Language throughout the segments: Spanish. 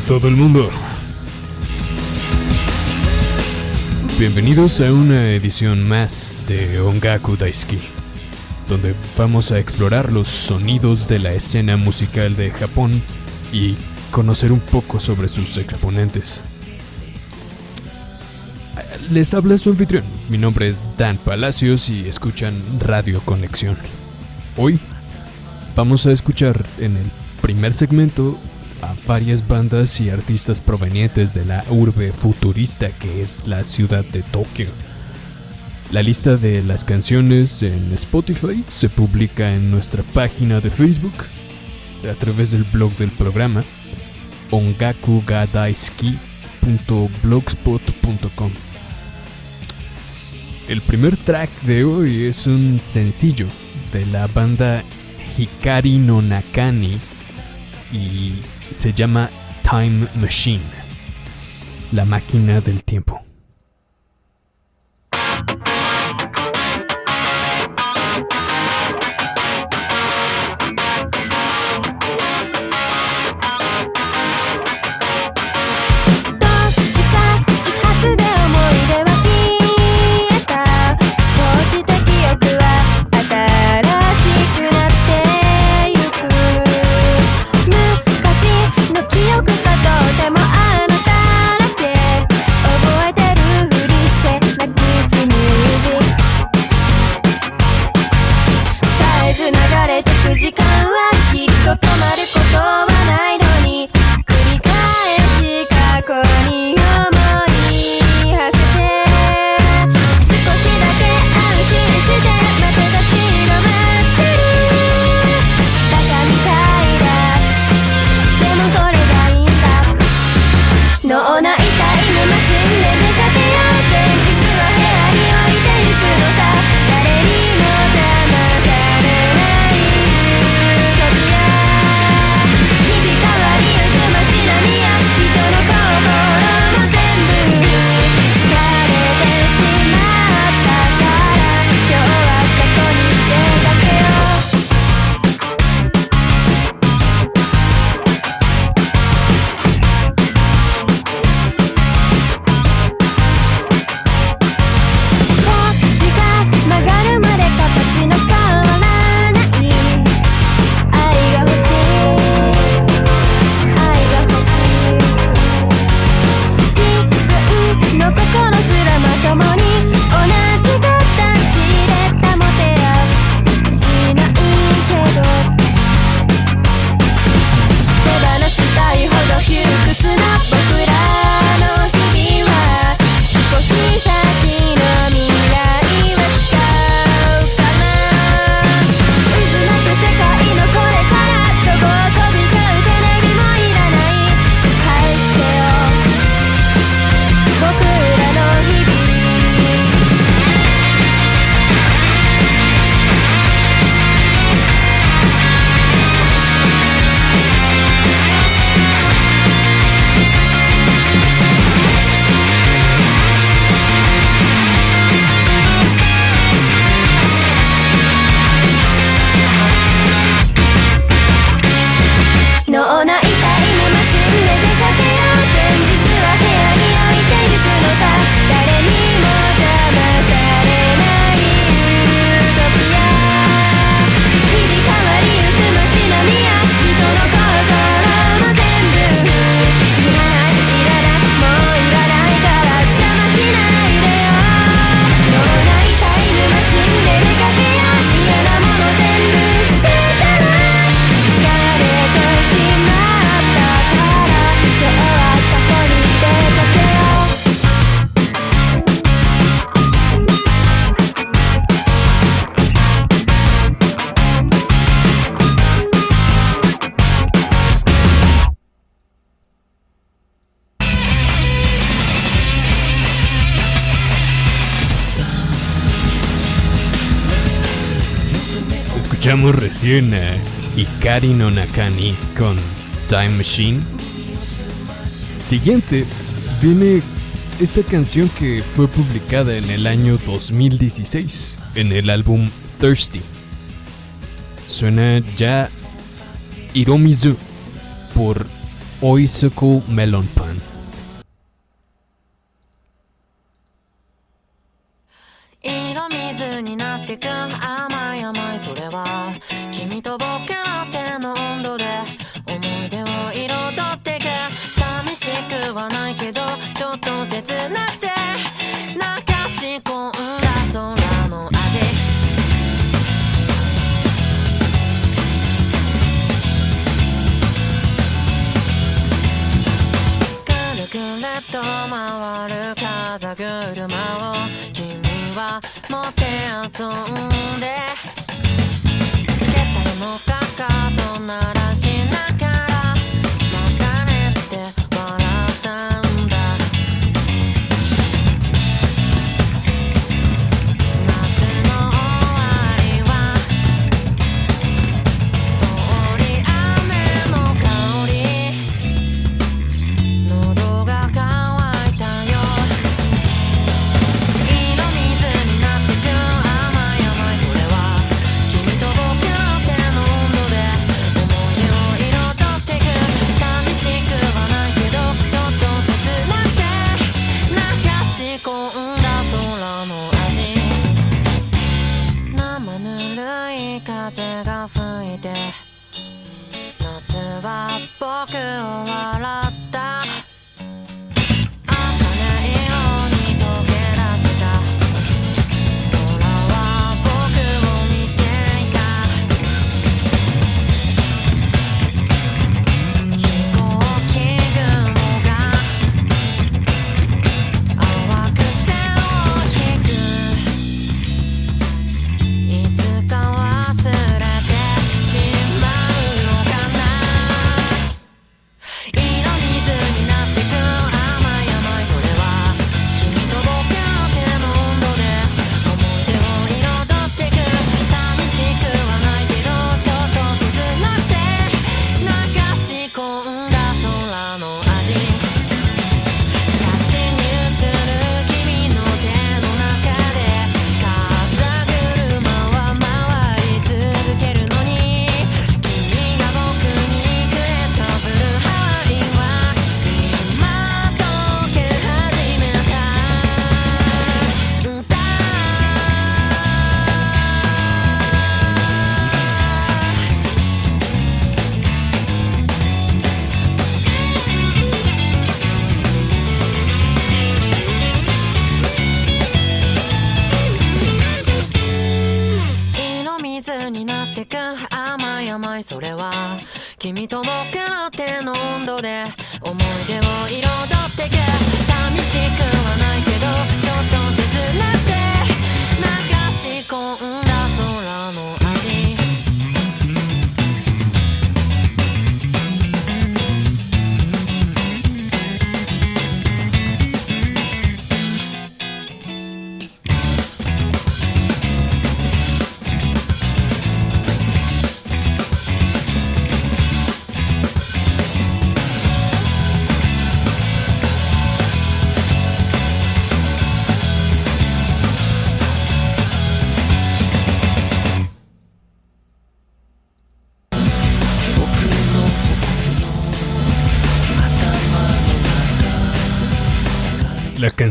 Todo el mundo. Bienvenidos a una edición más de Ongaku Daisuki, donde vamos a explorar los sonidos de la escena musical de Japón y conocer un poco sobre sus exponentes. Les habla su anfitrión, mi nombre es Dan Palacios y escuchan Radio Conexión. Hoy vamos a escuchar en el primer segmento varias bandas y artistas provenientes de la urbe futurista que es la ciudad de Tokio. La lista de las canciones en Spotify se publica en nuestra página de Facebook a través del blog del programa ongakugadaiski.blogspot.com. El primer track de hoy es un sencillo de la banda Hikari no Nakani y se llama Time Machine, la máquina del tiempo. Escuchamos recién a Ikari no Nakani con Time Machine. Siguiente, viene esta canción que fue publicada en el año 2016 en el álbum Thirsty. Suena ya Iromizu por Oisoku Melon chanson. 君と僕の手の温度で思い出を彩ってけ。寂しくはないけどちょっと手伝って。流し込んだ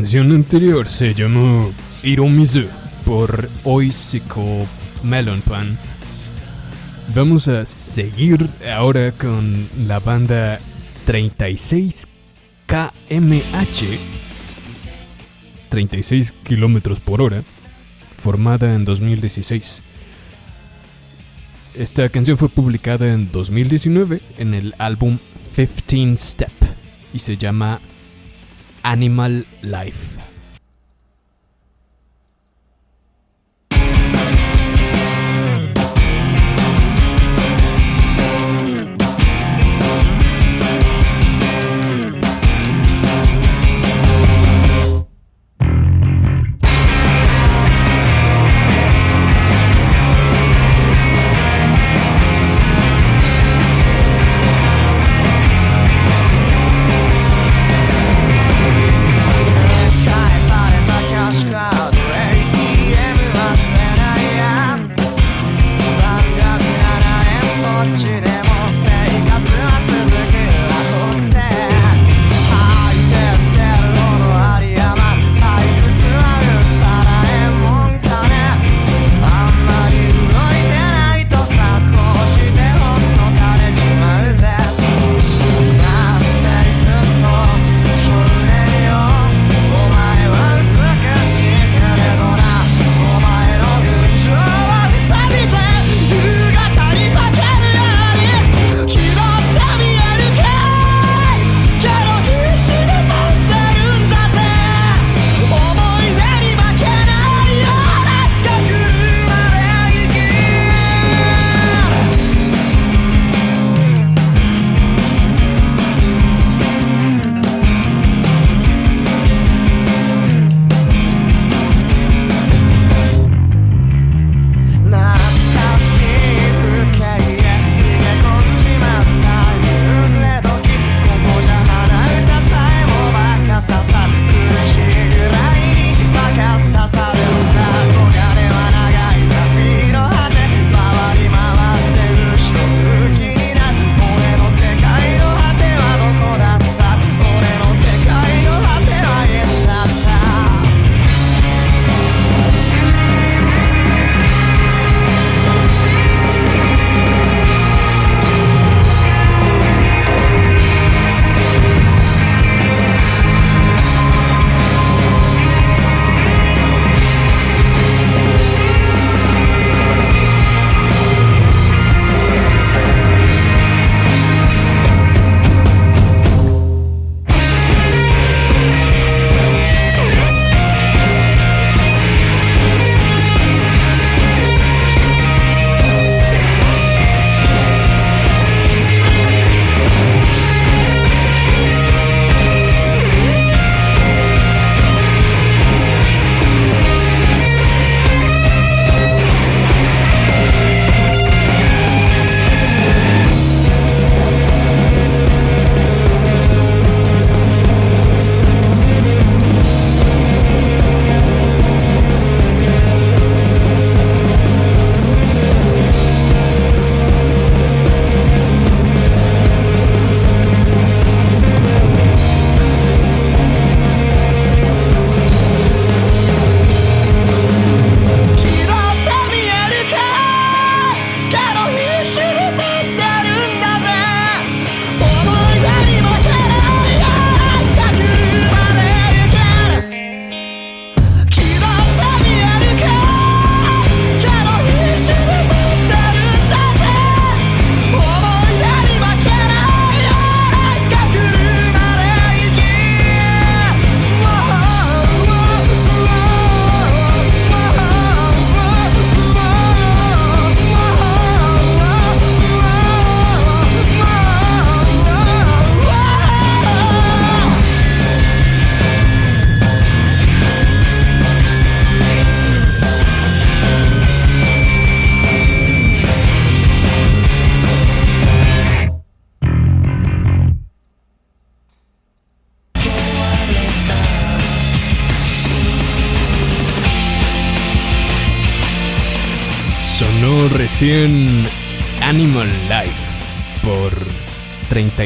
canción anterior se llamó Iromizu por Oisiko Melonpan. Vamos a seguir ahora con la banda 36 KMH, 36 kilómetros por hora, formada en 2016. Esta canción fue publicada en 2019 en el álbum 15 Step y se llama Animal Life.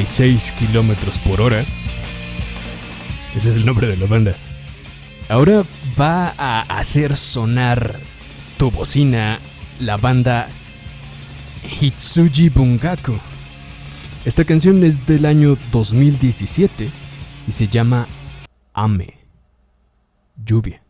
36 kilómetros por hora. Ese es el nombre de la banda. Ahora va a hacer sonar tu bocina la banda Hitsuji Bungaku. Esta canción es del año 2017 y se llama Ame. Lluvia.「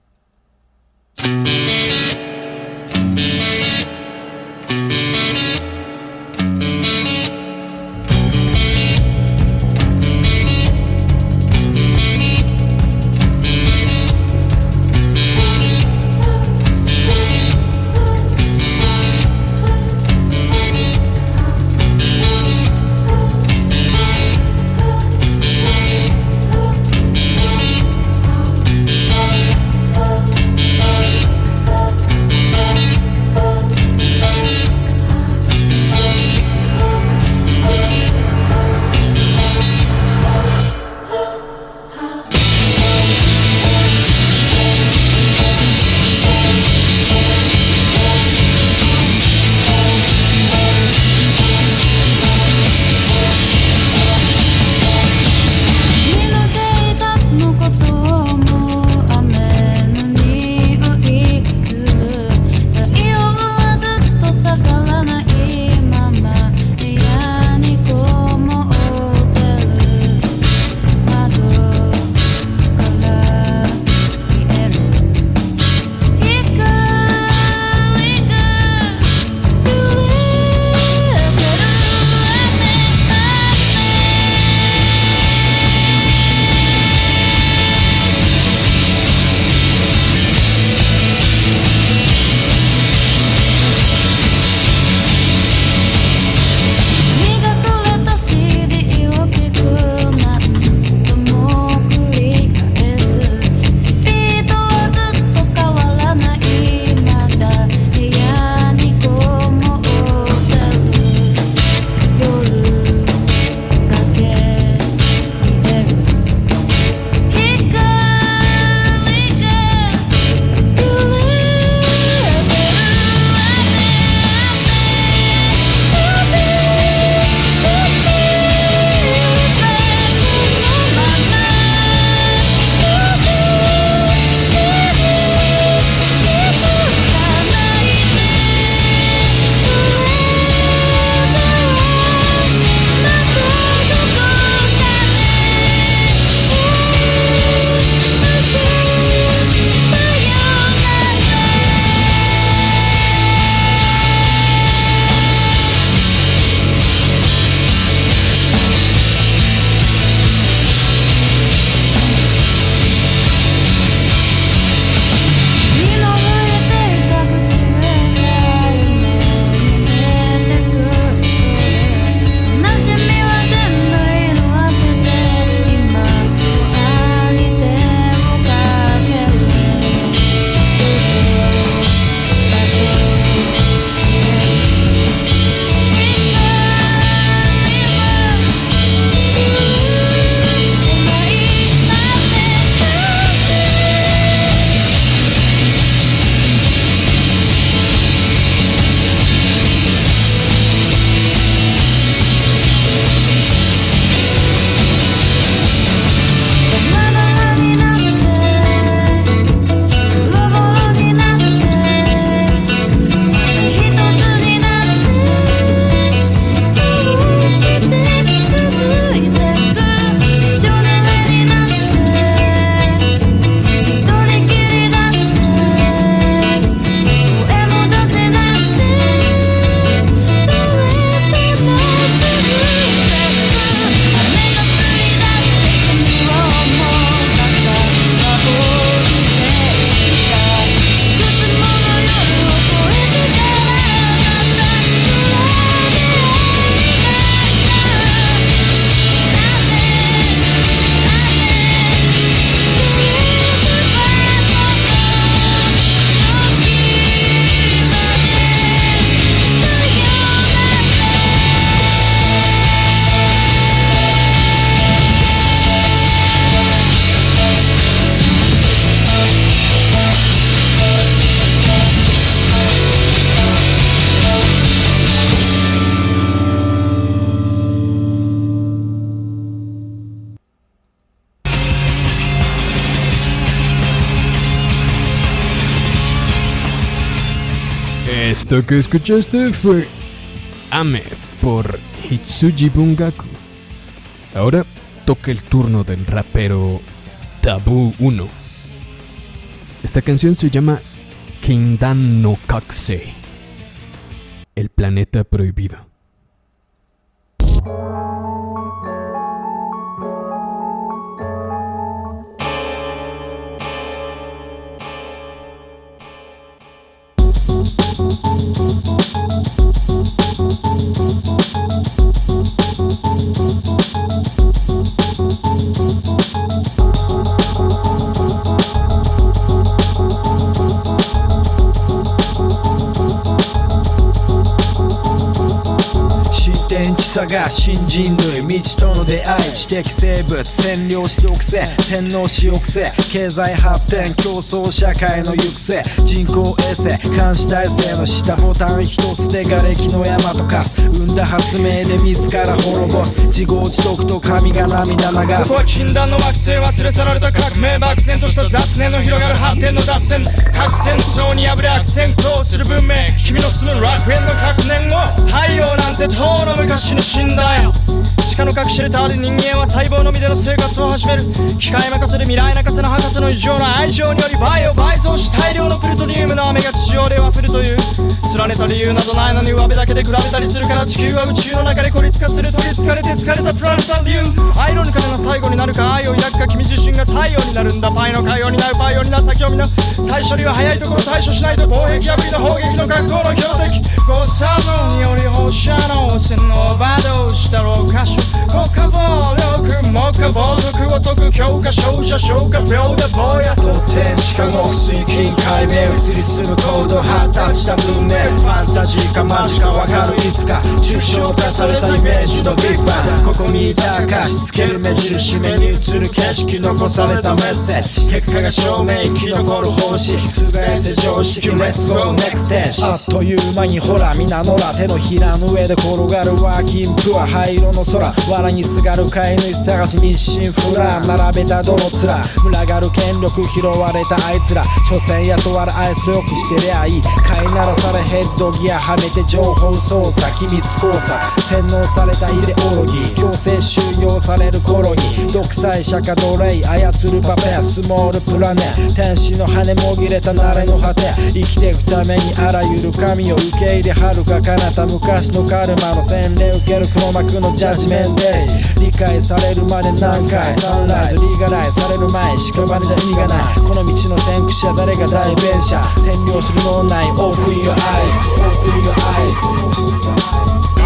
Esto que escuchaste fue Ame por Hitsuji Bungaku. Ahora toca el turno del rapero Taboo 1. Esta canción se llama Kindan no Kakse. El planeta prohibido. が新人類未知との出会い知的生物占領して抑制洗脳し抑制経済発展競争社会の行く末人工衛星監視体制の下ボタン一つで瓦礫の山と化す。生んだ発明で自ら滅ぼす。自業自得と神が涙流す。ここは禁断の惑星忘れ去られた革命漠然とした雑念の広がる発展の脱線。核戦争に敗れ悪戦苦闘する文明。君の住む楽園の核年を太陽なんてとうの昔に死んだよ。地下の核シェルターで人間は細胞のみでの生活を始める。機械任せで未来泣かせの博士の異常な愛情によりバイオ倍増し大量のプルトニウムの雨が地上では降るという。連ねた理由などないのに上辺だけで比べたりするから地球は宇宙の中で孤立化する取りつかれて疲れたプラネタリューアイロニカルな最後になるか愛を抱くか君自身が太陽になるんだ。パイの海洋になるパイオにな先を見な。最初には早いところ対処しないと防壁破りの砲撃の学校の標的誤作動により放射能線のオーバードーズした老歌手国家暴力目下暴力を解く教科少女消化不良で坊やと天地下の水金解明移り住む高度発達した文明ファンタジーかマジかわかるいつか抽象化されたイメージのビッグバンここ見たかしつける目印目に映る景色残されたメッセージ結果が証明生き残る方針覆せ常識 Let's go next stage あっという間にほら皆のら手のひらの上で転がるワーキンプア灰色の空藁にすがる飼い主探し日清フラ並べたどの面群がる権力拾われたあいつら。所詮雇われ愛想よくしてりゃいい。飼いならされヘッドギアはめて情報操作機密工作。洗脳されたイデオロギー。強制収容される頃に独裁者か奴隷操るパペアスモールプラネ天使の羽もぎれた慣れの果て。生きていくためにあらゆる神を受け入れはるか彼方。昔のカルマの洗礼受ける黒幕のジャッジメンデイ理解されるまで何回？サンライズリーガライされる前。屍じゃ意味がない。この道の先駆者誰が代弁者？占領する脳内 Open your eyes Open your eyes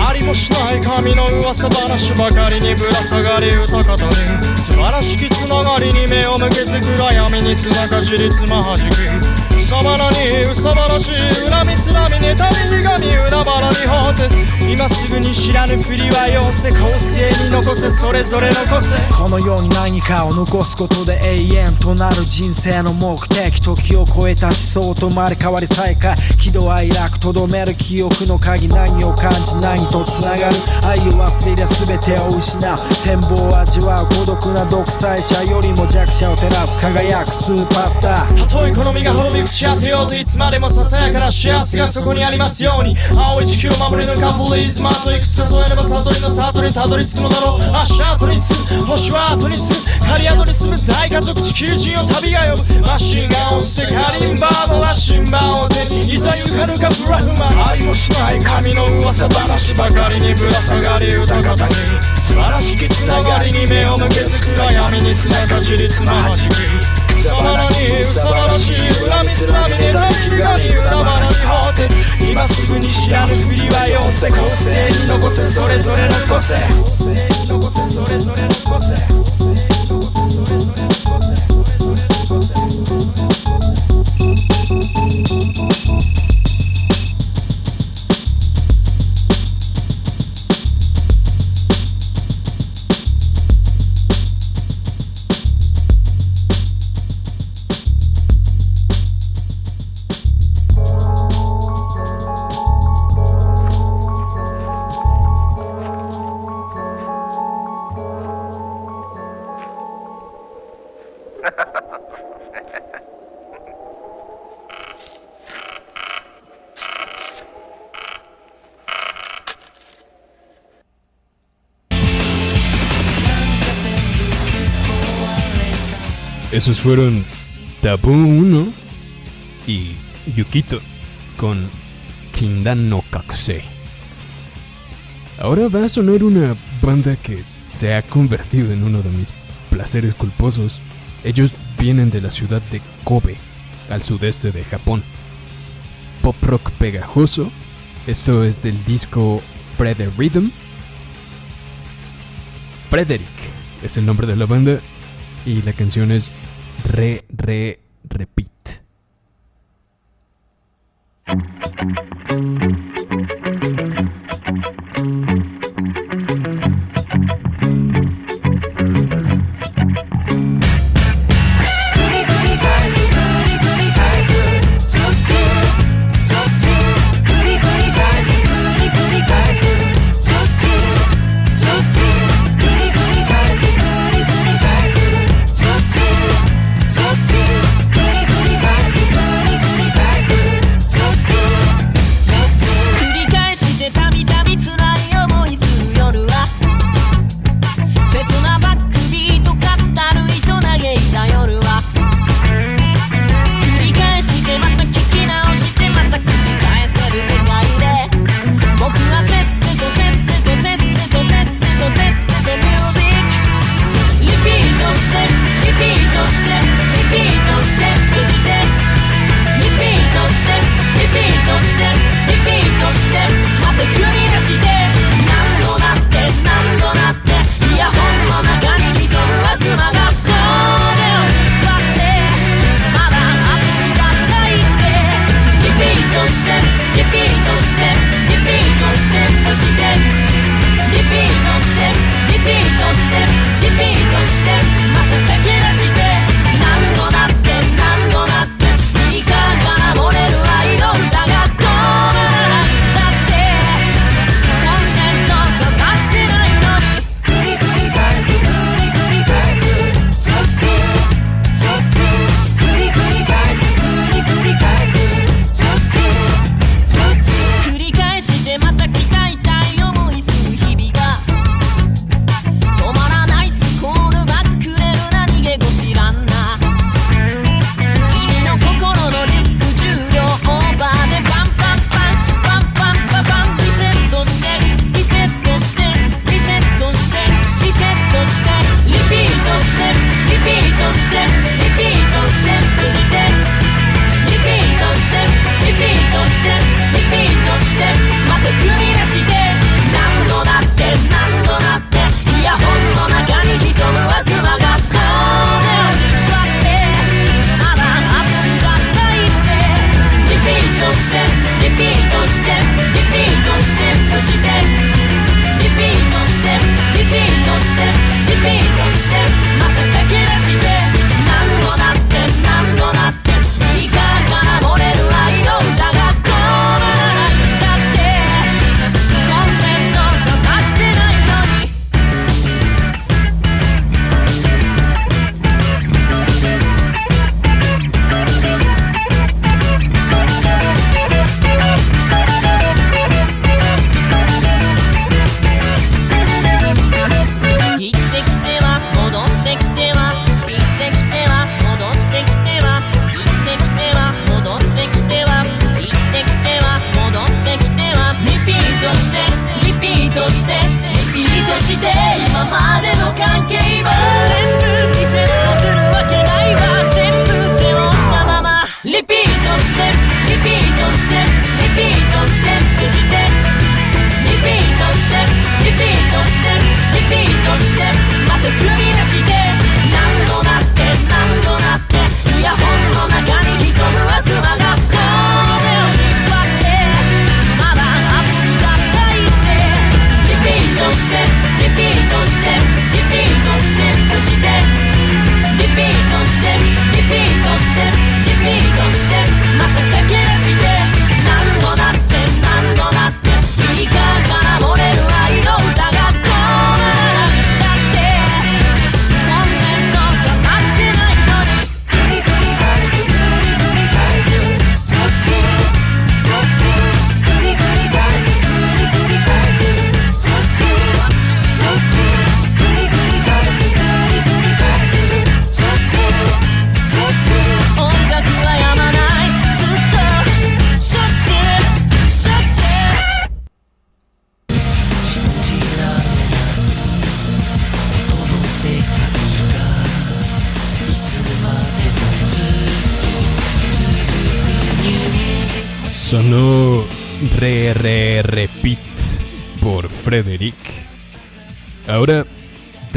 ありもしない神の噂話ばかりにぶら下がり歌方に素晴らしきつながりに目を向けず暗闇に砂かじりつまはじく。さばらにうさばらしい恨みつらみ妬みひがみ海原に放って今すぐに知らぬふりはよせ後世に残せそれぞれ残せ。この世に何かを残すことで永遠となる人生の目的時を超えた思想と生まれ変わり再開。喜怒哀楽とどめる記憶の鍵。何を感じ何とつながる。愛を忘れりゃ全てを失う戦望を味わう孤独な独裁者よりも弱者を照らす。輝くスーパースター。たとえ好みが滅び打ち当てようといつまでもささやかな幸せがそこにありますように。青い地球を守り抜かフリーズマートいくつ数えれば悟りの里にたどり着くのだろう足跡につく星は後につく狩宿に住む大家族地球人を旅が呼ぶマシンガンを捨てカリンバーの羅針盤を手にいざ行かぬかプラフマンありもしない神の噂話ばかりにぶら下がり歌方に素晴らしきつながりに目を向けず暗闇に砂かじりつまはじき草花に憂さ話恨みつらみで大きゆがみ恨まなに果て今すぐに知らぬふりはよせ個性に残せそれぞれの個性個性に残せそれぞれの個性 Esos fueron Tabú 1 y Yukito con Kindan no Kakusei. Ahora va a sonar una banda que se ha convertido en uno de mis placeres culposos. Ellos vienen de la ciudad de Kobe, al sudeste de Japón. Pop rock pegajoso. Esto es del disco Brother Rhythm. Frederick es el nombre de la banda y la canción es re, re, repeat.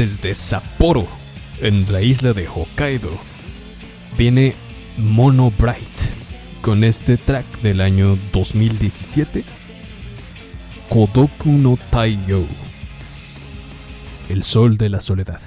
desde Sapporo, en la isla de Hokkaido, viene Mono Bright con este track del año 2017, Kodoku no Taiyo, el sol de la soledad.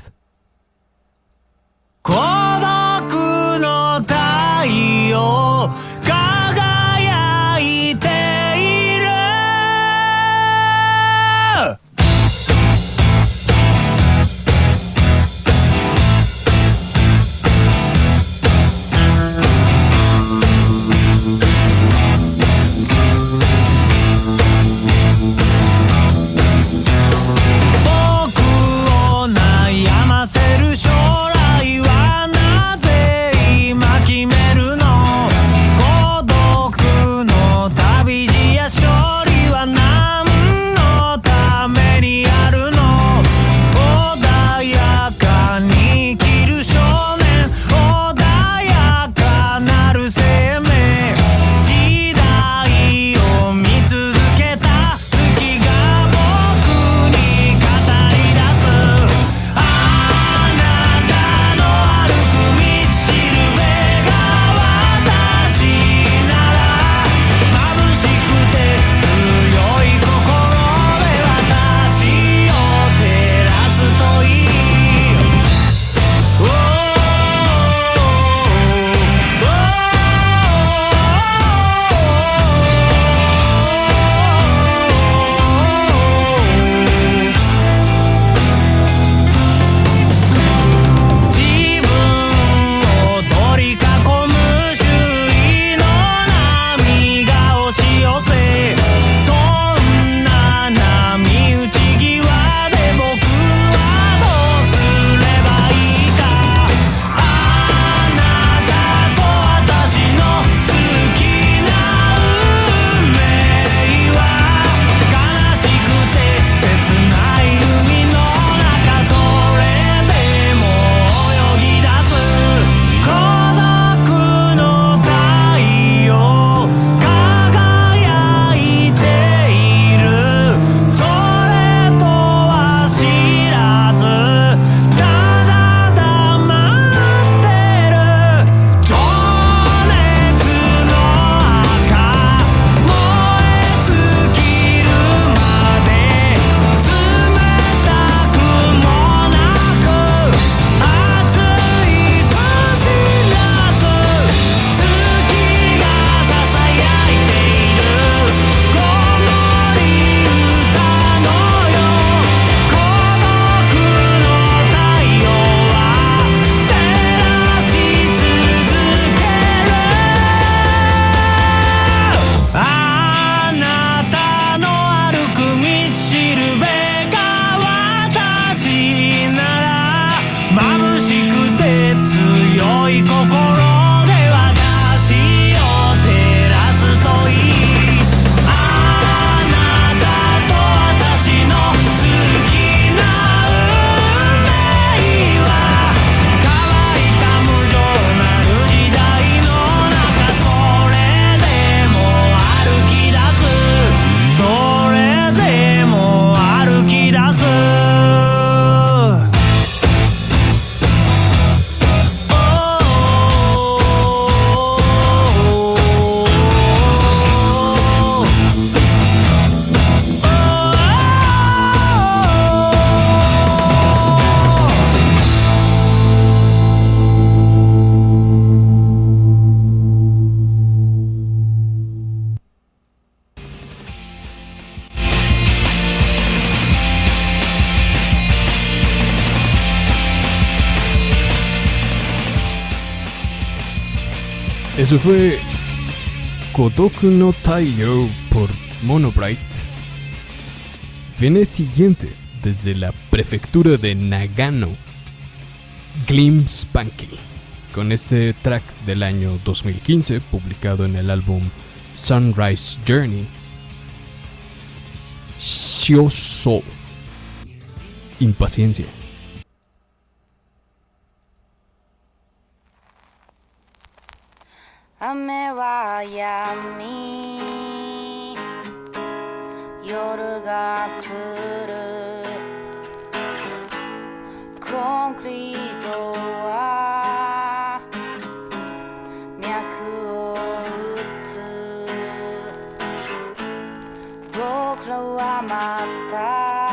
Eso fue Kodoku no Taiyo por Monobright. Viene siguiente, desde la prefectura de Nagano, Glim Spanky, con este track del año 2015 publicado en el álbum Sunrise Journey, Shioso, Impaciencia. 雨はやみ夜が来る。コンクリートは脈を打つ。僕らはまた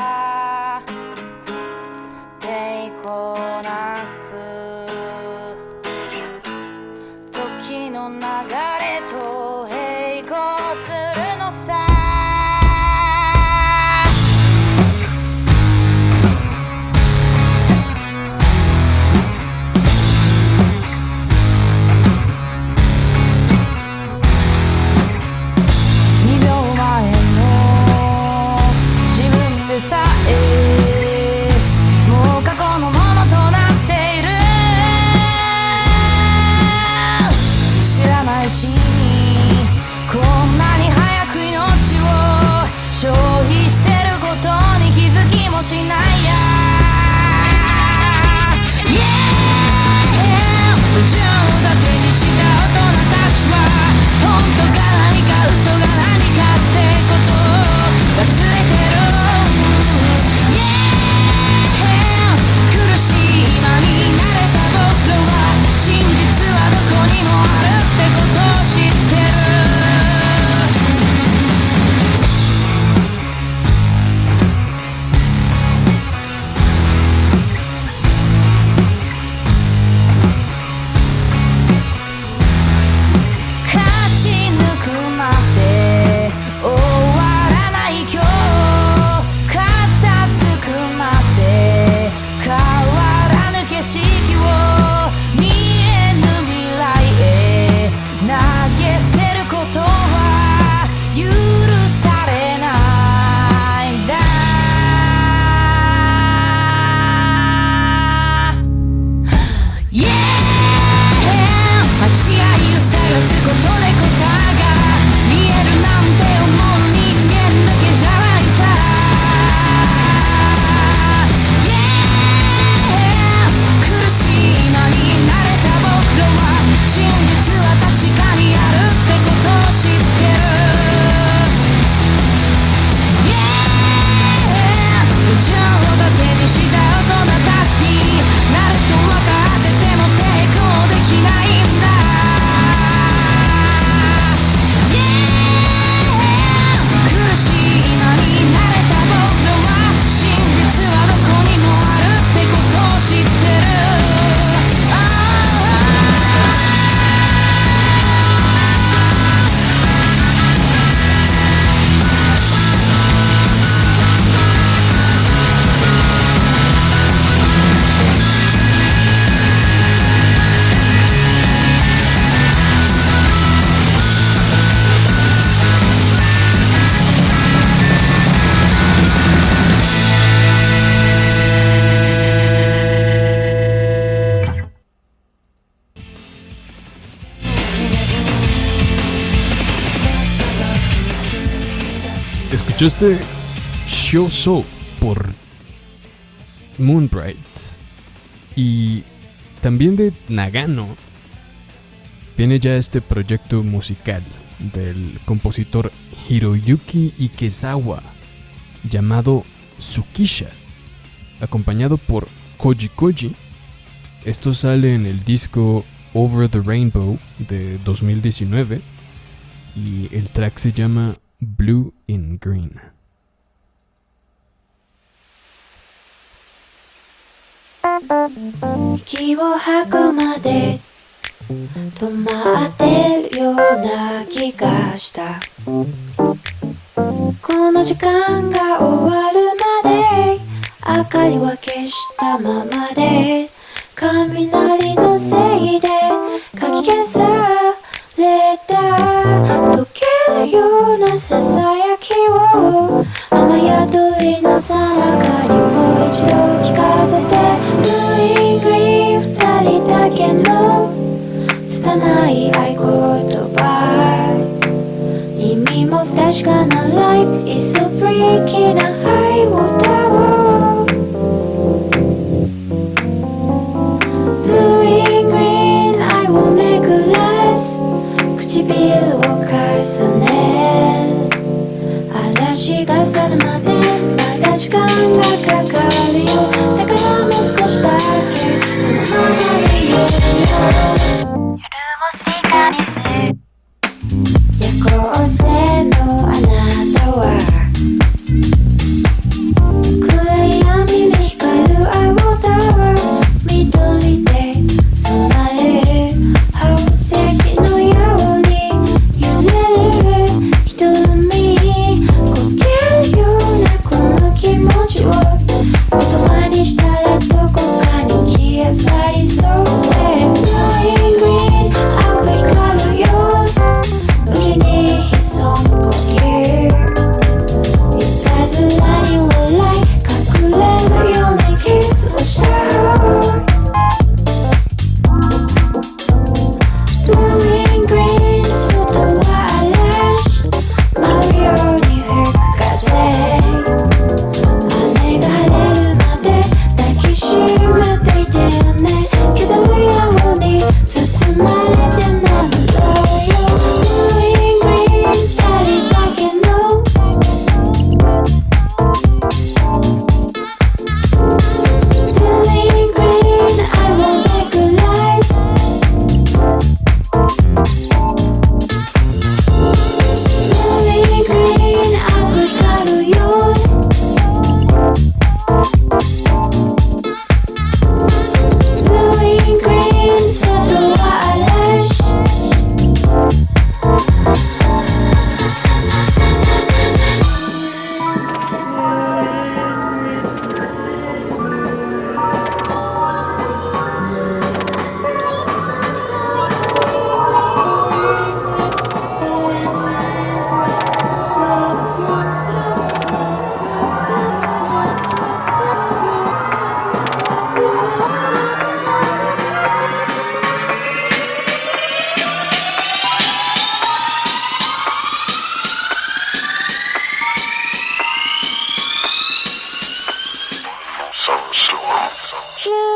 Escuchaste Show So por Moonbright. Y también de Nagano viene ya este proyecto musical del compositor Hiroyuki Ikezawa llamado Tsukisha, acompañado por Koji Koji. Esto sale en el disco Over the Rainbow de 2019 y el track se llama Blue in Green. 息を吐くまで止まってるような気がしたこの時間が終わるまで明かりは消したままで雷のせいでかき消された。溶けるようなささやきを。雨宿りのさなかにもう一度聞かせて。Blue in green 二人だけの。拙い合言葉。意味も不確かな Life is so freaky な愛を重ね。嵐が去るまでまだ時間がかかるよ。だからもう少しだけ。Blue.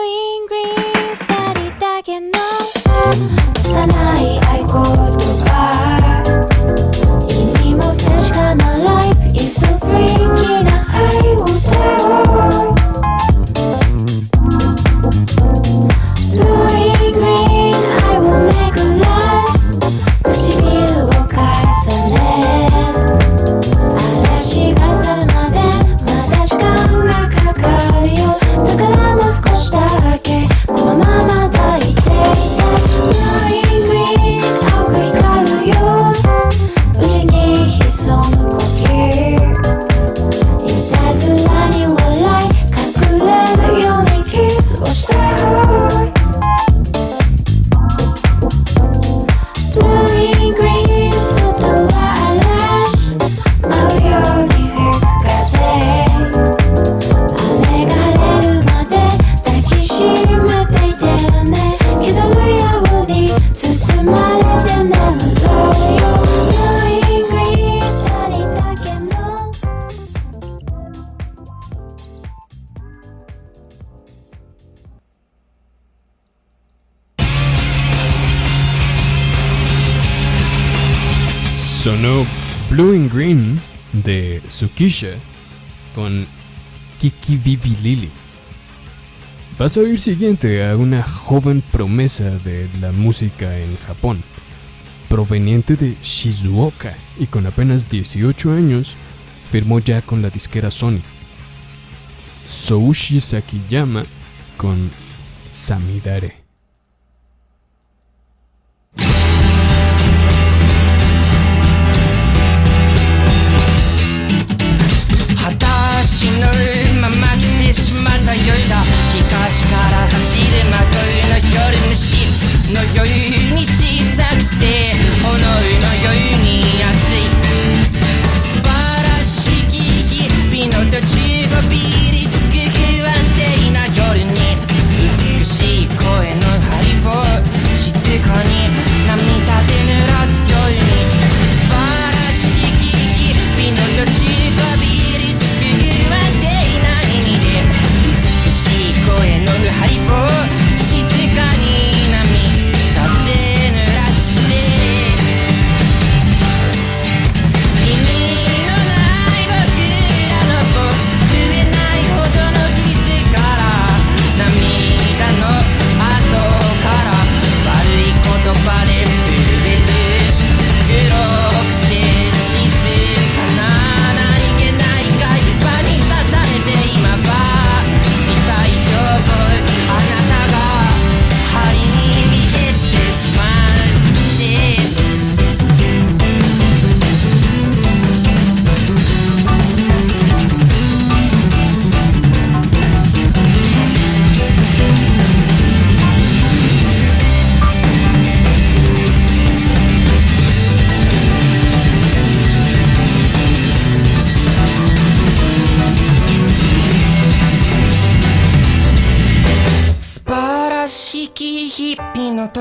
Kisha con Kiki Vivi Lili. Vas a oír siguiente a una joven promesa de la música en Japón, proveniente de Shizuoka y con apenas 18 años firmó ya con la disquera Sony. Soushi Sakiyama con Samidare.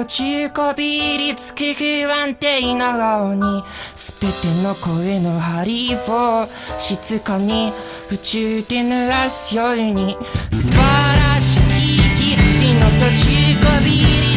ちこびりつき不安定な顔に全ての声の針を静かに宇宙で濡らすように素晴らしき日々のとちこびり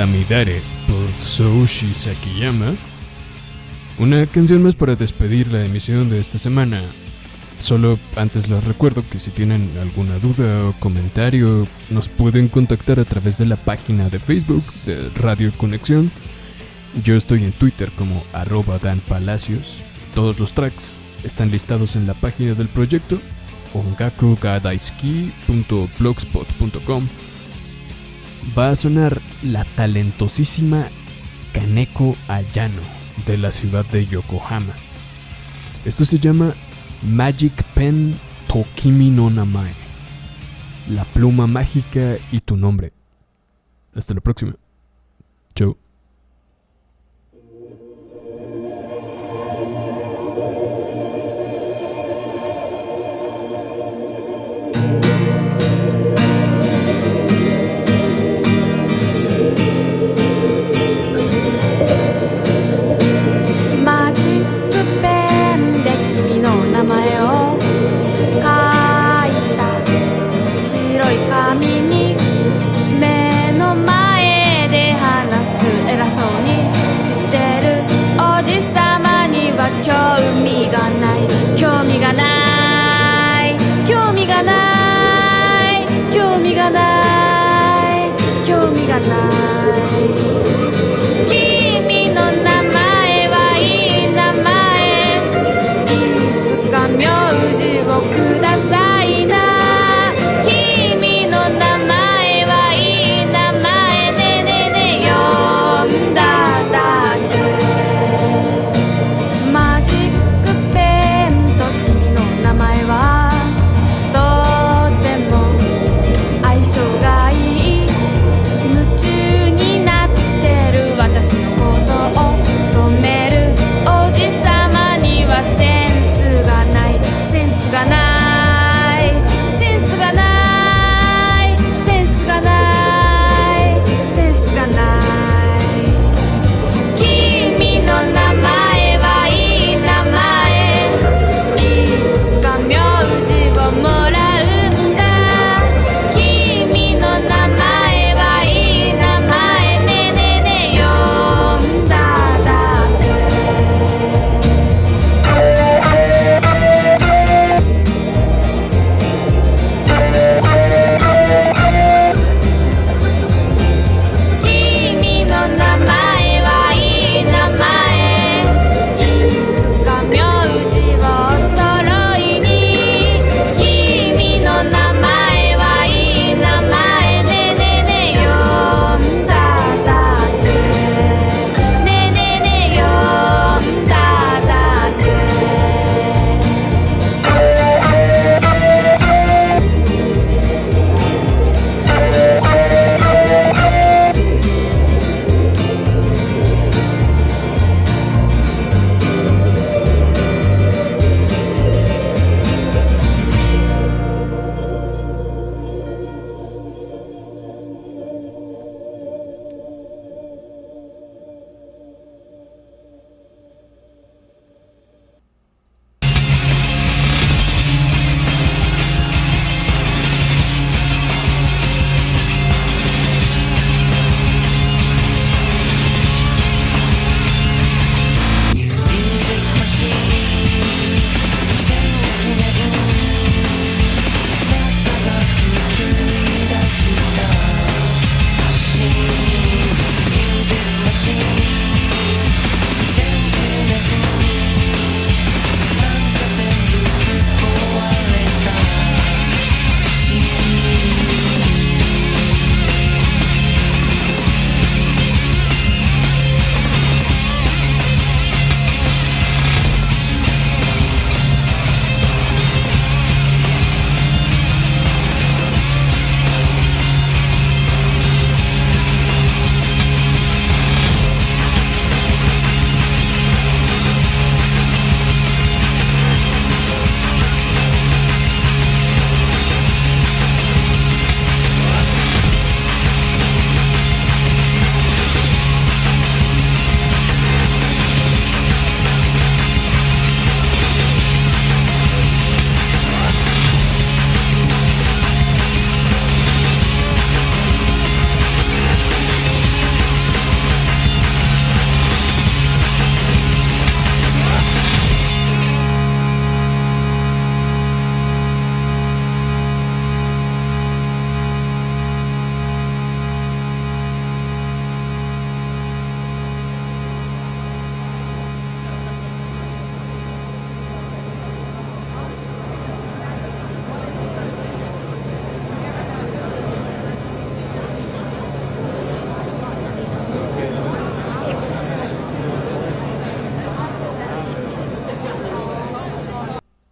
Samidare por Soushi Sakiyama. Una canción más para despedir la emisión de esta semana. Solo antes les recuerdo que si tienen alguna duda o comentario, nos pueden contactar a través de la página de Facebook de Radio Conexión. Yo estoy en Twitter como arroba danpalacios. Todos los tracks están listados en la página del proyecto ongakugadaiski.blogspot.com. Va a sonar la talentosísima Kaneko Ayano de la ciudad de Yokohama. Esto se llama Magic Pen Tokimi no Namae. La pluma mágica y tu nombre. Hasta la próxima. Chau.